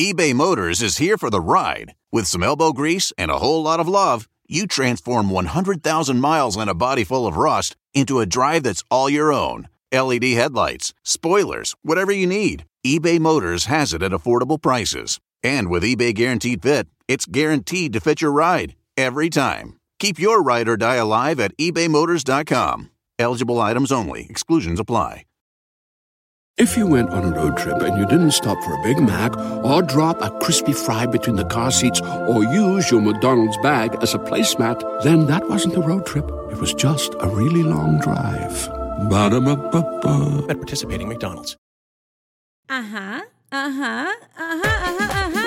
eBay Motors is here for the ride. With some elbow grease and a whole lot of love, you transform 100,000 miles and a body full of rust into a drive that's all your own. LED headlights, spoilers, whatever you need, eBay Motors has it at affordable prices. And with eBay Guaranteed Fit, it's guaranteed to fit your ride every time. Keep your ride or die alive at ebaymotors.com. Eligible items only, exclusions apply. If you went on a road trip and you didn't stop for a Big Mac or drop a crispy fry between the car seats or use your McDonald's bag as a placemat, then that wasn't a road trip. It was just a really long drive. Ba-da-ba-ba-ba. At participating McDonald's. Ajá, ajá, ajá, ajá, ajá.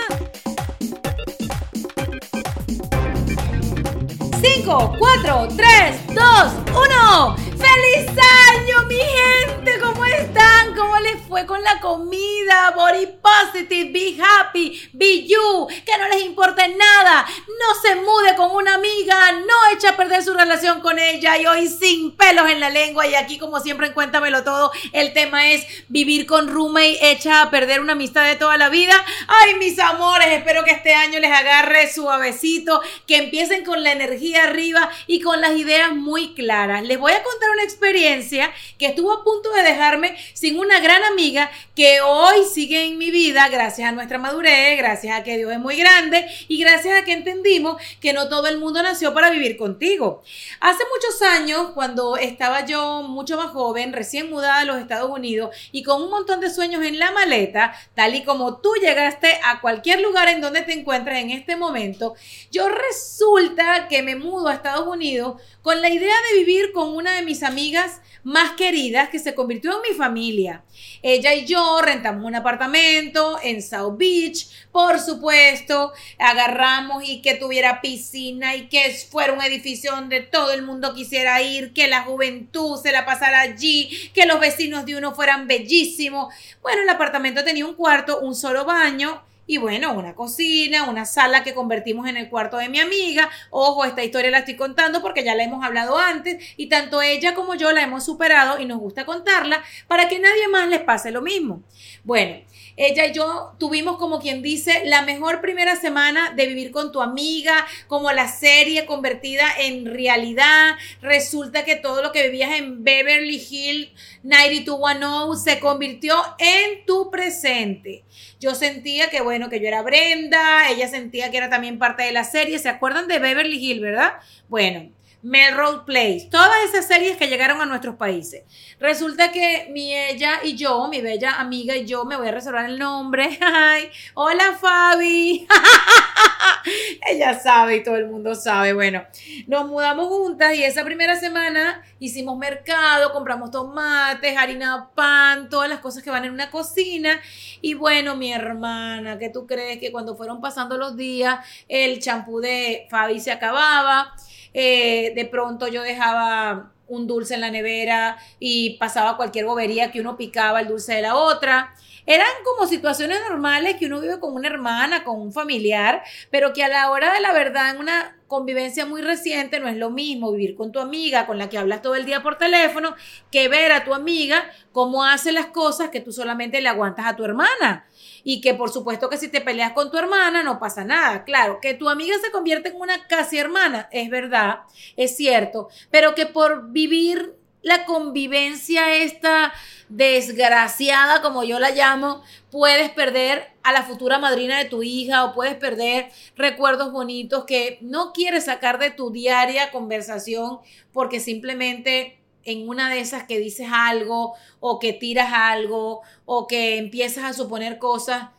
5, 4, 3, 2, 1. ¡Feliz año, mi gente! ¿Cómo están? ¿Cómo les fue con la comida? Body positive, be happy, be you. Que no les importe nada. No se mude con una amiga. No eche a perder su relación con ella. Y hoy sin pelos en la lengua. Y aquí, como siempre, en Cuéntamelo Todo, el tema es vivir con roommate echa a perder una amistad de toda la vida. Ay, mis amores, espero que este año les agarre suavecito. Que empiecen con la energía arriba y con las ideas muy claras. Les voy a contar una experiencia que estuvo a punto de dejarme sin una gran amiga que hoy sigue en mi vida gracias a nuestra madurez, gracias a que Dios es muy grande y gracias a que entendimos que no todo el mundo nació para vivir contigo. Hace muchos años, cuando estaba yo mucho más joven, recién mudada a los Estados Unidos y con un montón de sueños en la maleta, tal y como tú llegaste a cualquier lugar en donde te encuentres en este momento, yo resulta que me mudo a Estados Unidos con la idea de vivir con una de mis amigas más queridas que se convirtió en mi familia. Ella y yo rentamos un apartamento en South Beach, por supuesto, agarramos y que tuviera piscina y que fuera un edificio donde todo el mundo quisiera ir, que la juventud se la pasara allí, que los vecinos de uno fueran bellísimos. Bueno, el apartamento tenía un cuarto, un solo baño y bueno, una cocina, una sala que convertimos en el cuarto de mi amiga. Ojo, esta historia la estoy contando porque ya la hemos hablado antes y tanto ella como yo la hemos superado y nos gusta contarla para que nadie más les pase lo mismo. Bueno, ella y yo tuvimos como quien dice la mejor primera semana de vivir con tu amiga, como la serie convertida en realidad. Resulta que todo lo que vivías en Beverly Hills 90210 se convirtió en tu presente. Yo sentía que bueno, que yo era Brenda, ella sentía que era también parte de la serie. ¿Se acuerdan de Beverly Hills, verdad? Bueno, Melrose Place, todas esas series que llegaron a nuestros países. Resulta que mi ella y yo, mi bella amiga y yo, me voy a reservar el nombre. Ay, hola Fabi. ella sabe y todo el mundo sabe. Bueno, nos mudamos juntas y esa primera semana hicimos mercado, compramos tomates, harina, pan, todas las cosas que van en una cocina. Y bueno, mi hermana, ¿qué tú crees que cuando fueron pasando los días, el champú de Fabi se acababa? Eh, de pronto yo dejaba un dulce en la nevera y pasaba cualquier bobería que uno picaba el dulce de la otra. Eran como situaciones normales que uno vive con una hermana, con un familiar, pero que a la hora de la verdad, en una convivencia muy reciente, no es lo mismo vivir con tu amiga, con la que hablas todo el día por teléfono, que ver a tu amiga cómo hace las cosas que tú solamente le aguantas a tu hermana. Y que por supuesto que si te peleas con tu hermana no pasa nada. Claro, que tu amiga se convierte en una casi hermana, es verdad, es cierto, pero que por vivir la convivencia esta desgraciada, como yo la llamo, puedes perder a la futura madrina de tu hija o puedes perder recuerdos bonitos que no quieres sacar de tu diaria conversación porque simplemente en una de esas que dices algo o que tiras algo o que empiezas a suponer cosas,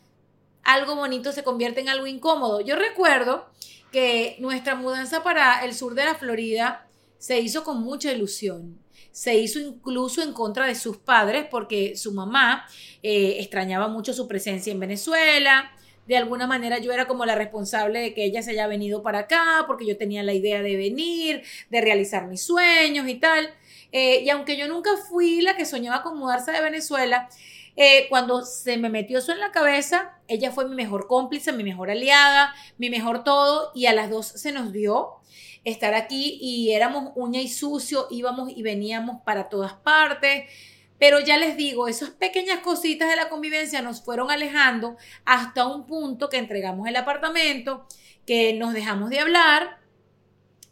algo bonito se convierte en algo incómodo. Yo recuerdo que nuestra mudanza para el sur de la Florida se hizo con mucha ilusión se hizo incluso en contra de sus padres porque su mamá eh, extrañaba mucho su presencia en Venezuela. De alguna manera yo era como la responsable de que ella se haya venido para acá porque yo tenía la idea de venir, de realizar mis sueños y tal. Eh, y aunque yo nunca fui la que soñaba con mudarse de Venezuela, eh, cuando se me metió eso en la cabeza, ella fue mi mejor cómplice, mi mejor aliada, mi mejor todo, y a las dos se nos dio estar aquí y éramos uña y sucio, íbamos y veníamos para todas partes. Pero ya les digo, esas pequeñas cositas de la convivencia nos fueron alejando hasta un punto que entregamos el apartamento, que nos dejamos de hablar.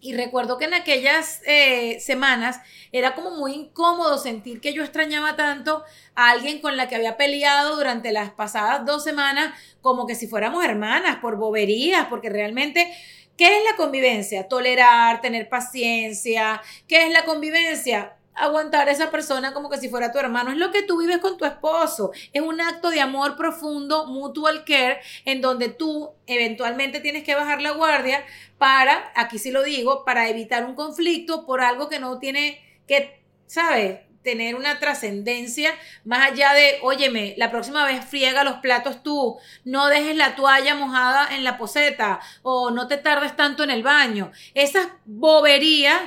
Y recuerdo que en aquellas eh, semanas era como muy incómodo sentir que yo extrañaba tanto a alguien con la que había peleado durante las pasadas dos semanas, como que si fuéramos hermanas, por boberías, porque realmente ¿Qué es la convivencia? Tolerar, tener paciencia. ¿Qué es la convivencia? Aguantar a esa persona como que si fuera tu hermano. Es lo que tú vives con tu esposo. Es un acto de amor profundo, mutual care, en donde tú eventualmente tienes que bajar la guardia para, aquí sí lo digo, para evitar un conflicto por algo que no tiene que, ¿sabes? tener una trascendencia más allá de, óyeme, la próxima vez friega los platos tú, no dejes la toalla mojada en la poseta o no te tardes tanto en el baño. Esas boberías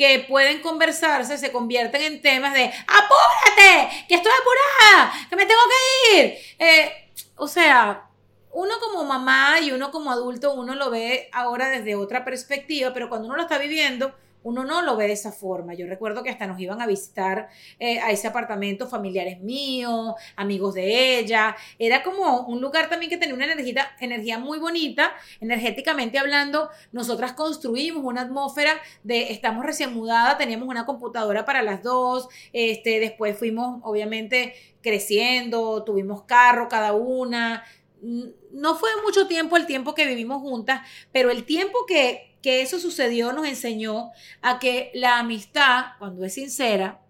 que pueden conversarse se convierten en temas de apúrate, que estoy apurada, que me tengo que ir. Eh, o sea, uno como mamá y uno como adulto, uno lo ve ahora desde otra perspectiva, pero cuando uno lo está viviendo, uno no lo ve de esa forma. Yo recuerdo que hasta nos iban a visitar eh, a ese apartamento familiares míos, amigos de ella. Era como un lugar también que tenía una energía, energía muy bonita, energéticamente hablando. Nosotras construimos una atmósfera de, estamos recién mudadas, teníamos una computadora para las dos, este, después fuimos obviamente creciendo, tuvimos carro cada una. No fue mucho tiempo el tiempo que vivimos juntas, pero el tiempo que que eso sucedió nos enseñó a que la amistad, cuando es sincera,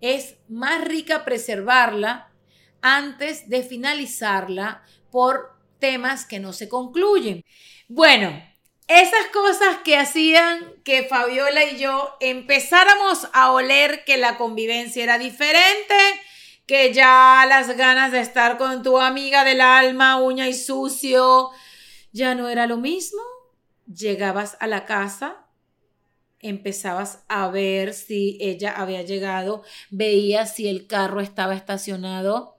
es más rica preservarla antes de finalizarla por temas que no se concluyen. Bueno, esas cosas que hacían que Fabiola y yo empezáramos a oler que la convivencia era diferente, que ya las ganas de estar con tu amiga del alma, uña y sucio, ya no era lo mismo llegabas a la casa, empezabas a ver si ella había llegado, veías si el carro estaba estacionado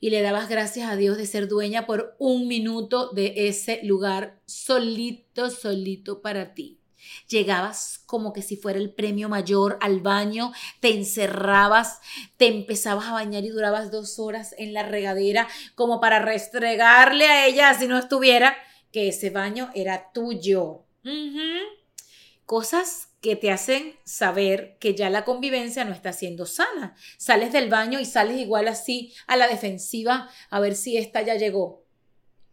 y le dabas gracias a Dios de ser dueña por un minuto de ese lugar solito, solito para ti. Llegabas como que si fuera el premio mayor al baño, te encerrabas, te empezabas a bañar y durabas dos horas en la regadera como para restregarle a ella si no estuviera que ese baño era tuyo. Cosas que te hacen saber que ya la convivencia no está siendo sana. Sales del baño y sales igual así a la defensiva a ver si esta ya llegó.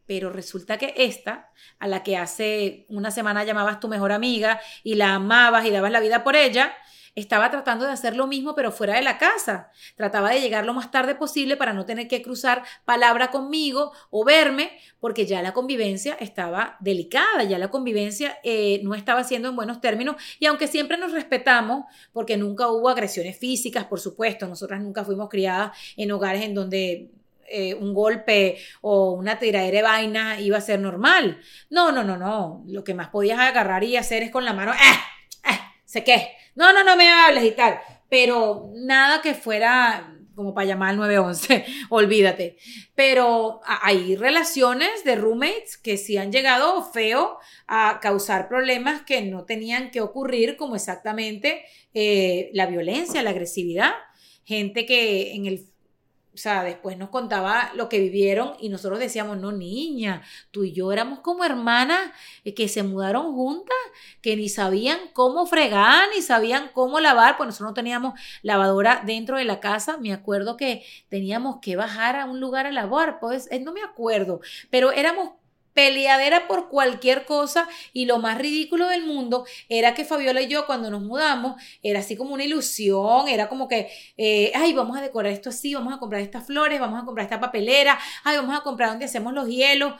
Pero resulta que esta, a la que hace una semana llamabas tu mejor amiga y la amabas y dabas la vida por ella, estaba tratando de hacer lo mismo pero fuera de la casa. Trataba de llegar lo más tarde posible para no tener que cruzar palabra conmigo o verme porque ya la convivencia estaba delicada, ya la convivencia eh, no estaba siendo en buenos términos y aunque siempre nos respetamos porque nunca hubo agresiones físicas, por supuesto, nosotras nunca fuimos criadas en hogares en donde eh, un golpe o una tiradera de vaina iba a ser normal. No, no, no, no. Lo que más podías agarrar y hacer es con la mano, ¡eh! ¿Sé qué? no, no, no me hables y tal. Pero nada que fuera como para llamar al 911, olvídate. Pero hay relaciones de roommates que sí han llegado feo a causar problemas que no tenían que ocurrir, como exactamente eh, la violencia, la agresividad. Gente que en el sea, después nos contaba lo que vivieron y nosotros decíamos, no, niña, tú y yo éramos como hermanas eh, que se mudaron juntas, que ni sabían cómo fregar, ni sabían cómo lavar, pues nosotros no teníamos lavadora dentro de la casa. Me acuerdo que teníamos que bajar a un lugar a lavar, pues eh, no me acuerdo, pero éramos peleadera por cualquier cosa y lo más ridículo del mundo era que Fabiola y yo cuando nos mudamos era así como una ilusión, era como que, eh, ay, vamos a decorar esto así, vamos a comprar estas flores, vamos a comprar esta papelera, ay, vamos a comprar donde hacemos los hielos.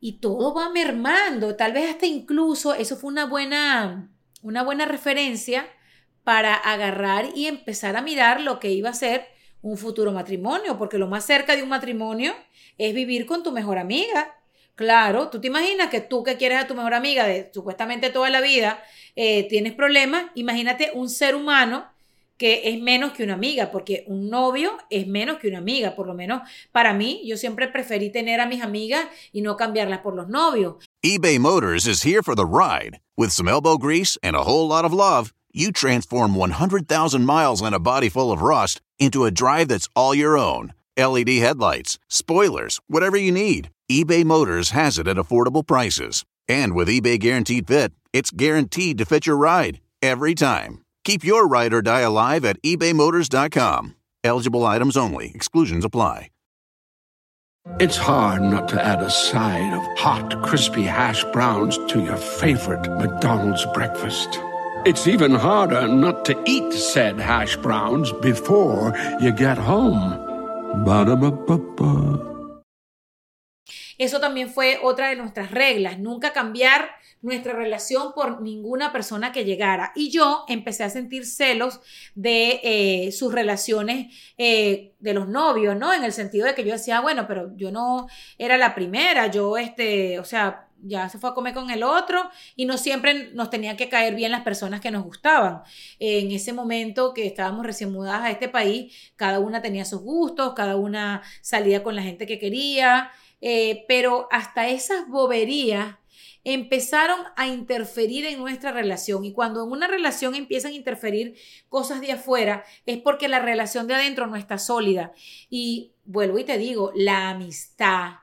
Y todo va mermando, tal vez hasta incluso eso fue una buena, una buena referencia para agarrar y empezar a mirar lo que iba a ser un futuro matrimonio, porque lo más cerca de un matrimonio es vivir con tu mejor amiga, Claro, tú te imaginas que tú que quieres a tu mejor amiga de supuestamente toda la vida, eh, tienes problemas, imagínate un ser humano que es menos que una amiga, porque un novio es menos que una amiga, por lo menos para mí, yo siempre preferí tener a mis amigas y no cambiarlas por los novios. eBay Motors is here for the ride, with some elbow grease and a whole lot of love. you transform 100,000 miles and a body full of rust into a drive that's all your own. LED headlights, spoilers, whatever you need, eBay Motors has it at affordable prices. And with eBay Guaranteed Fit, it's guaranteed to fit your ride every time. Keep your ride or die alive at ebaymotors.com. Eligible items only, exclusions apply. It's hard not to add a side of hot, crispy hash browns to your favorite McDonald's breakfast. It's even harder not to eat said hash browns before you get home. Ba-da-ba-ba-ba. Eso también fue otra de nuestras reglas, nunca cambiar nuestra relación por ninguna persona que llegara. Y yo empecé a sentir celos de eh, sus relaciones eh, de los novios, ¿no? En el sentido de que yo decía, bueno, pero yo no era la primera, yo, este, o sea, ya se fue a comer con el otro y no siempre nos tenían que caer bien las personas que nos gustaban. En ese momento que estábamos recién mudadas a este país, cada una tenía sus gustos, cada una salía con la gente que quería. Eh, pero hasta esas boberías empezaron a interferir en nuestra relación. Y cuando en una relación empiezan a interferir cosas de afuera, es porque la relación de adentro no está sólida. Y vuelvo y te digo, la amistad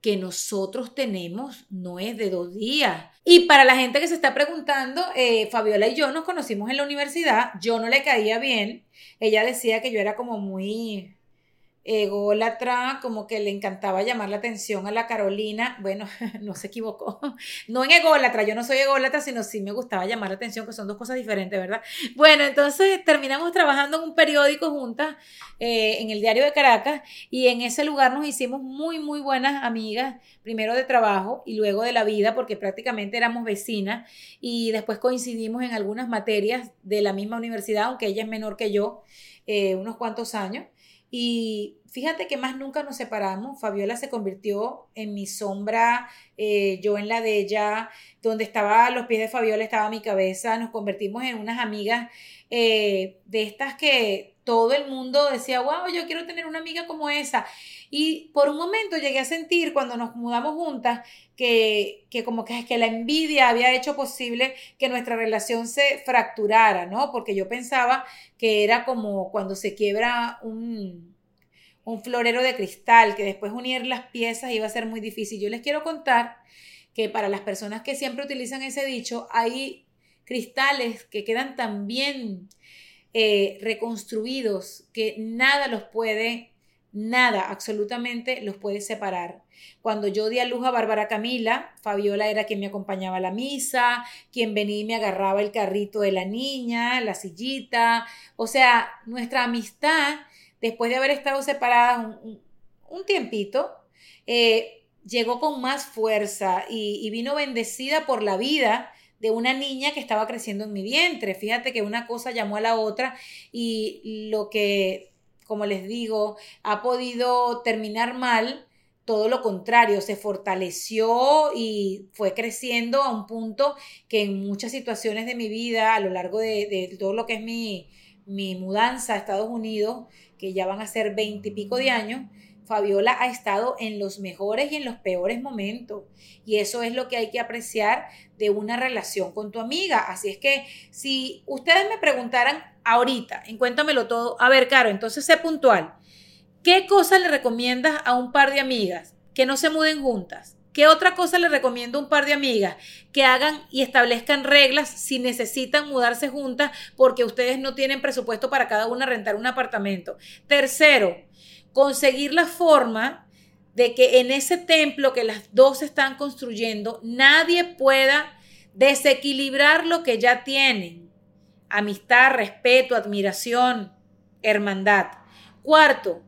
que nosotros tenemos no es de dos días. Y para la gente que se está preguntando, eh, Fabiola y yo nos conocimos en la universidad, yo no le caía bien, ella decía que yo era como muy ególatra, como que le encantaba llamar la atención a la Carolina. Bueno, no se equivocó. No en ególatra, yo no soy ególatra, sino sí me gustaba llamar la atención, que son dos cosas diferentes, ¿verdad? Bueno, entonces terminamos trabajando en un periódico juntas, eh, en el Diario de Caracas, y en ese lugar nos hicimos muy, muy buenas amigas, primero de trabajo y luego de la vida, porque prácticamente éramos vecinas, y después coincidimos en algunas materias de la misma universidad, aunque ella es menor que yo, eh, unos cuantos años. Y fíjate que más nunca nos separamos. Fabiola se convirtió en mi sombra, eh, yo en la de ella, donde estaba a los pies de Fabiola estaba mi cabeza. Nos convertimos en unas amigas eh, de estas que todo el mundo decía, wow, yo quiero tener una amiga como esa. Y por un momento llegué a sentir cuando nos mudamos juntas que, que como que, que la envidia había hecho posible que nuestra relación se fracturara, ¿no? Porque yo pensaba que era como cuando se quiebra un, un florero de cristal, que después unir las piezas iba a ser muy difícil. Yo les quiero contar que para las personas que siempre utilizan ese dicho, hay cristales que quedan tan bien eh, reconstruidos que nada los puede Nada, absolutamente los puede separar. Cuando yo di a luz a Bárbara Camila, Fabiola era quien me acompañaba a la misa, quien venía y me agarraba el carrito de la niña, la sillita. O sea, nuestra amistad, después de haber estado separadas un, tiempito, eh, llegó con más fuerza y, y vino bendecida por la vida de una niña que estaba creciendo en mi vientre. Fíjate que una cosa llamó a la otra y lo que como les digo, ha podido terminar mal, todo lo contrario, se fortaleció y fue creciendo a un punto que en muchas situaciones de mi vida, a lo largo de, todo lo que es mi, mi mudanza a Estados Unidos, que ya van a ser veinte y pico de años, Fabiola ha estado en los mejores y en los peores momentos. Y eso es lo que hay que apreciar de una relación con tu amiga. Así es que si ustedes me preguntaran ahorita, en Cuéntamelo Todo, a ver, Caro, entonces sé puntual. ¿Qué cosa le recomiendas a un par de amigas que no se muden juntas? ¿Qué otra cosa le recomiendo a un par de amigas? Que hagan y establezcan reglas si necesitan mudarse juntas porque ustedes no tienen presupuesto para cada una rentar un apartamento. Tercero, conseguir la forma de que en ese templo que las dos están construyendo, nadie pueda desequilibrar lo que ya tienen. Amistad, respeto, admiración, hermandad. Cuarto,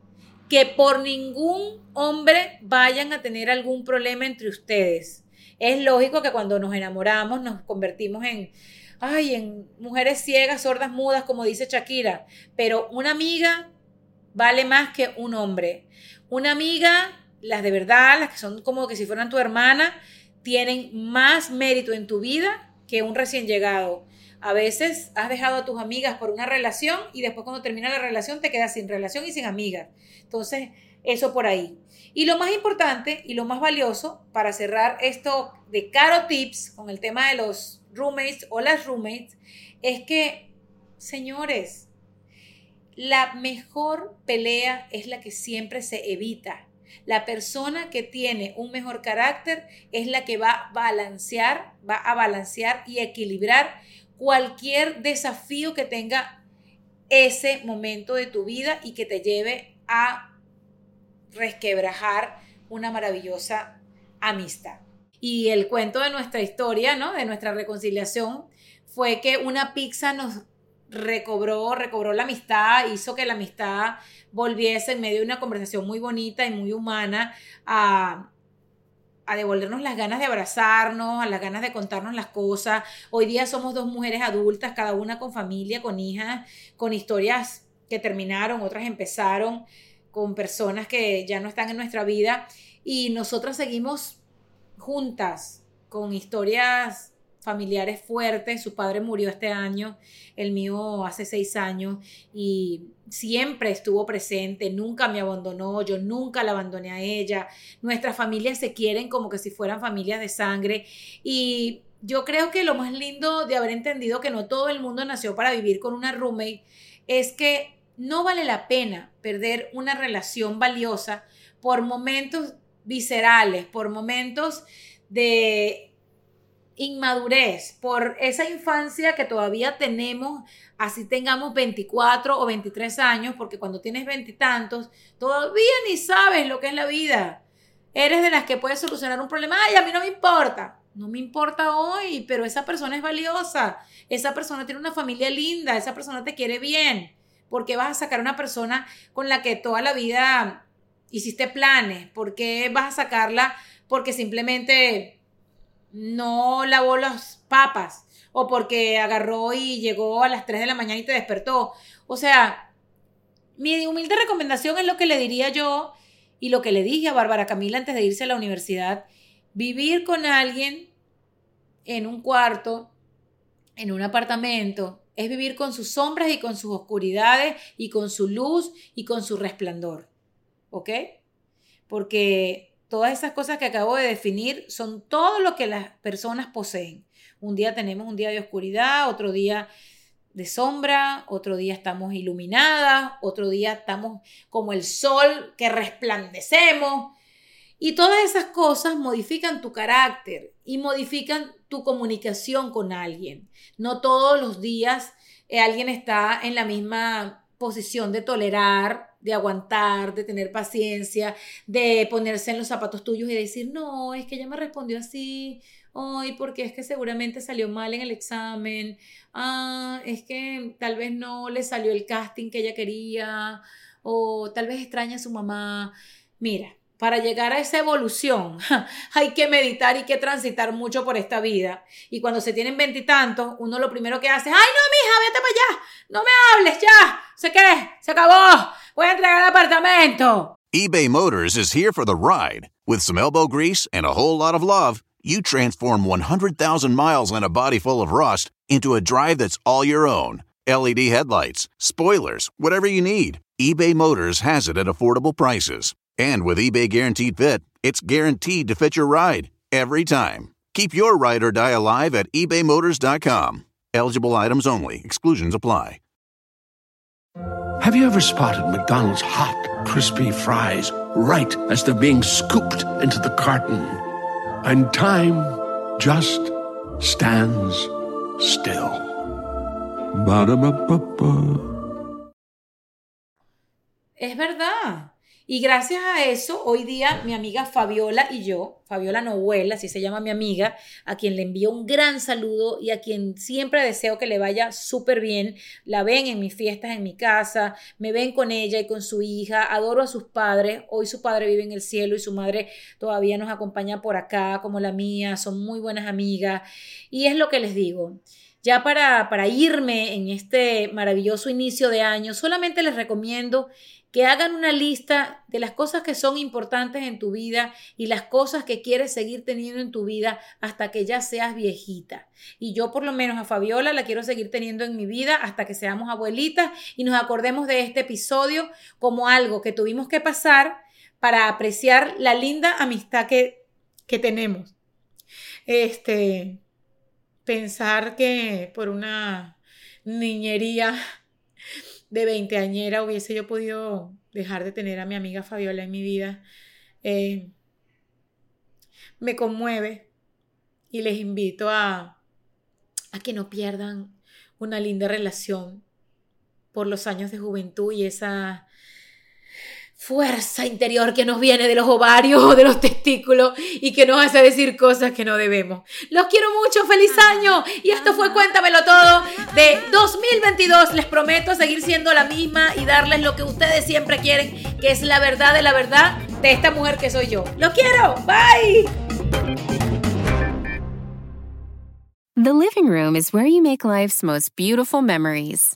que por ningún hombre vayan a tener algún problema entre ustedes. Es lógico que cuando nos enamoramos nos convertimos en, ay, en mujeres ciegas, sordas, mudas, como dice Shakira, pero una amiga vale más que un hombre. Una amiga, las de verdad, las que son como que si fueran tu hermana, tienen más mérito en tu vida que un recién llegado. A veces has dejado a tus amigas por una relación y después cuando termina la relación te quedas sin relación y sin amigas. Entonces, eso por ahí. Y lo más importante y lo más valioso para cerrar esto de Caro Tips con el tema de los roommates o las roommates es que, señores, la mejor pelea es la que siempre se evita. La persona que tiene un mejor carácter es la que va a balancear, va a balancear y equilibrar cualquier desafío que tenga ese momento de tu vida y que te lleve a resquebrajar una maravillosa amistad. Y el cuento de nuestra historia, ¿no? De nuestra reconciliación fue que una pizza nos recobró, recobró la amistad, hizo que la amistad volviese en medio de una conversación muy bonita y muy humana a, a devolvernos las ganas de abrazarnos, a las ganas de contarnos las cosas. Hoy día somos dos mujeres adultas, cada una con familia, con hijas, con historias que terminaron, otras empezaron, con personas que ya no están en nuestra vida y nosotras seguimos juntas con historias familiares fuertes. Su padre murió este año, el mío hace seis años y siempre estuvo presente, nunca me abandonó, yo nunca la abandoné a ella. Nuestras familias se quieren como que si fueran familias de sangre y yo creo que lo más lindo de haber entendido que no todo el mundo nació para vivir con una roommate es que no vale la pena perder una relación valiosa por momentos viscerales, por momentos de inmadurez, por esa infancia que todavía tenemos, así tengamos 24 o 23 años, porque cuando tienes veintitantos, todavía ni sabes lo que es la vida. Eres de las que puedes solucionar un problema, ay, a mí no me importa. No me importa hoy, pero esa persona es valiosa. Esa persona tiene una familia linda, esa persona te quiere bien. ¿Por qué vas a sacar a una persona con la que toda la vida hiciste planes? ¿Por qué vas a sacarla porque simplemente no lavó las papas o porque agarró y llegó a las 3 de la mañana y te despertó. O sea, mi humilde recomendación es lo que le diría yo y lo que le dije a Bárbara Camila antes de irse a la universidad, vivir con alguien en un cuarto, en un apartamento, es vivir con sus sombras y con sus oscuridades y con su luz y con su resplandor. ¿Ok? Porque Todas esas cosas que acabo de definir son todo lo que las personas poseen. Un día tenemos un día de oscuridad, otro día de sombra, otro día estamos iluminadas, otro día estamos como el sol que resplandecemos. Y todas esas cosas modifican tu carácter y modifican tu comunicación con alguien. No todos los días eh, alguien está en la misma posición de tolerar, de aguantar, de tener paciencia, de ponerse en los zapatos tuyos y decir, no, es que ella me respondió así, hoy porque es que seguramente salió mal en el examen, ah, es que tal vez no le salió el casting que ella quería, o tal vez extraña a su mamá. Mira, para llegar a esa evolución hay que meditar y que transitar mucho por esta vida. Y cuando se tienen veintitantos, uno lo primero que hace es, ay no, mija, vete para allá, no me hables ya, se qué, se acabó, voy a entregar el apartamento. eBay Motors is here for the ride. With some elbow grease and a whole lot of love, you transform 100,000 miles and a body full of rust into a drive that's all your own. LED headlights, spoilers, whatever you need, eBay Motors has it at affordable prices. And with eBay Guaranteed Fit, it's guaranteed to fit your ride every time. Keep your ride or die alive at ebaymotors.com. Eligible items only, exclusions apply. Have you ever spotted McDonald's hot, crispy fries right as they're being scooped into the carton? And time just stands still. Ba-da-ba-ba-ba. Es verdad. Y gracias a eso, hoy día mi amiga Fabiola y yo, Fabiola Nohuel, así se llama mi amiga, a quien le envío un gran saludo y a quien siempre deseo que le vaya súper bien. La ven en mis fiestas en mi casa, me ven con ella y con su hija, adoro a sus padres. Hoy su padre vive en el cielo y su madre todavía nos acompaña por acá, como la mía, son muy buenas amigas. Y es lo que les digo. Ya para, para irme en este maravilloso inicio de año, solamente les recomiendo que hagan una lista de las cosas que son importantes en tu vida y las cosas que quieres seguir teniendo en tu vida hasta que ya seas viejita. Y yo por lo menos a Fabiola la quiero seguir teniendo en mi vida hasta que seamos abuelitas y nos acordemos de este episodio como algo que tuvimos que pasar para apreciar la linda amistad que, que tenemos. Este, pensar que por una niñería de veinteañera hubiese yo podido dejar de tener a mi amiga Fabiola en mi vida. Eh, me conmueve y les invito a, a que no pierdan una linda relación por los años de juventud y esa fuerza interior que nos viene de los ovarios o de los testículos y que nos hace decir cosas que no debemos. Los quiero mucho, feliz año. Y esto fue Cuéntamelo Todo de 2022. Les prometo seguir siendo la misma y darles lo que ustedes siempre quieren, que es la verdad de la verdad de esta mujer que soy yo. Los quiero. Bye. The living room is where you make life's most beautiful memories.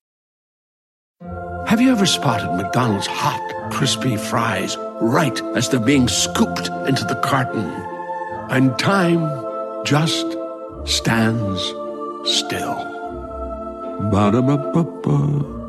Have you ever spotted McDonald's hot, crispy fries right as they're being scooped into the carton? And time just stands still. Ba-da-ba-ba-ba.